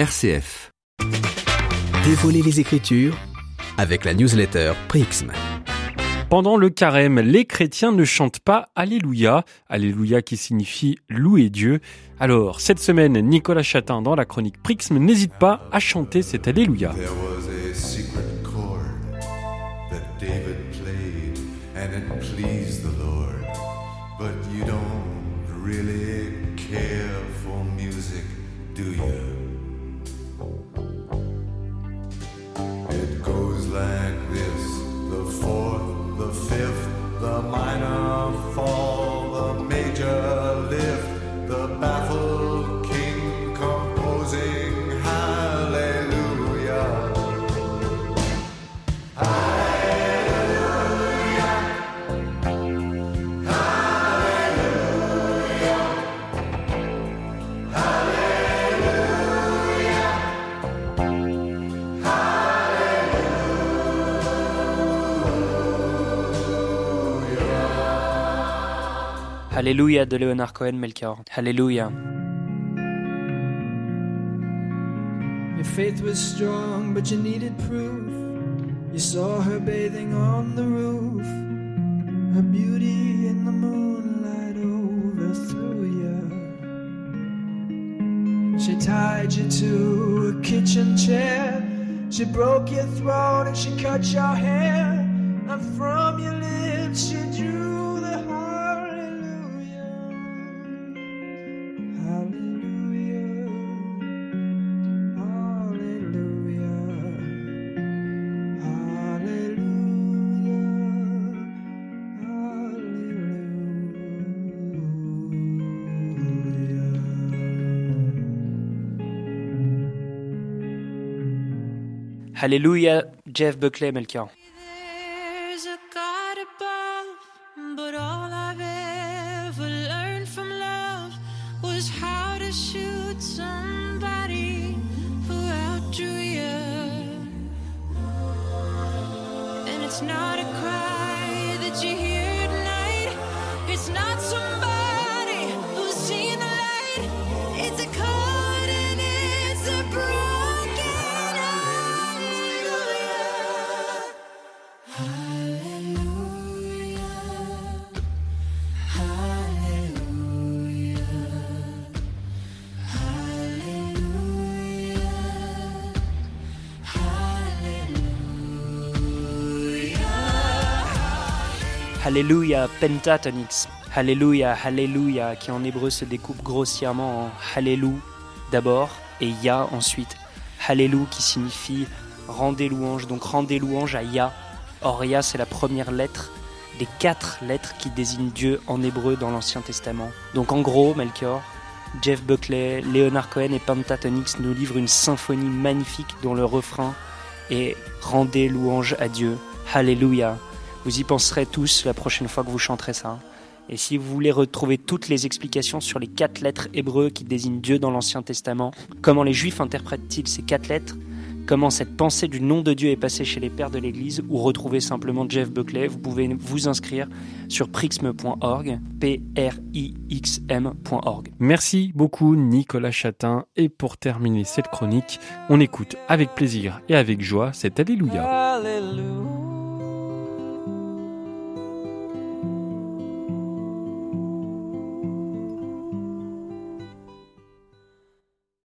RCF. Dévoiler les Écritures avec la newsletter Prixm. Pendant le carême, les chrétiens ne chantent pas Alléluia, Alléluia qui signifie louer Dieu. Alors, cette semaine, Nicolas Chatin dans la chronique Prixme n'hésite pas à chanter cet Alléluia. There was a secret chord that David played, and it pleased the Lord. But you don't really care for music, do you? Minor Alléluia de Leonard Cohen Melchior. Alléluia. Your faith was strong, but you needed proof. You saw her bathing on the roof. Her beauty in the moonlight overthrew you. She tied you to a kitchen chair. She broke your throat and she cut your hair. And from your lips she Hallelujah. Jeff Buckley Melchior. Alléluia, Pentatonix. Alléluia, Alléluia, qui en hébreu se découpe grossièrement en Hallelou d'abord et Ya ensuite. Hallelou qui signifie rendez louange, donc rendez louange à Ya. Or Ya c'est la première lettre des quatre lettres qui désignent Dieu en hébreu dans l'Ancien Testament. Donc en gros, Melchior, Jeff Buckley, Leonard Cohen et Pentatonix nous livrent une symphonie magnifique dont le refrain est Rendez louange à Dieu. Alléluia. Vous y penserez tous la prochaine fois que vous chanterez ça. Et si vous voulez retrouver toutes les explications sur les quatre lettres hébreux qui désignent Dieu dans l'Ancien Testament, comment les Juifs interprètent-ils ces quatre lettres, comment cette pensée du nom de Dieu est passée chez les pères de l'Église, ou retrouver simplement Jeff Buckley, vous pouvez vous inscrire sur prixme.org, p r i x m.org. Merci beaucoup Nicolas Chatin. Et pour terminer cette chronique, on écoute avec plaisir et avec joie cet Alléluia. Hallelujah.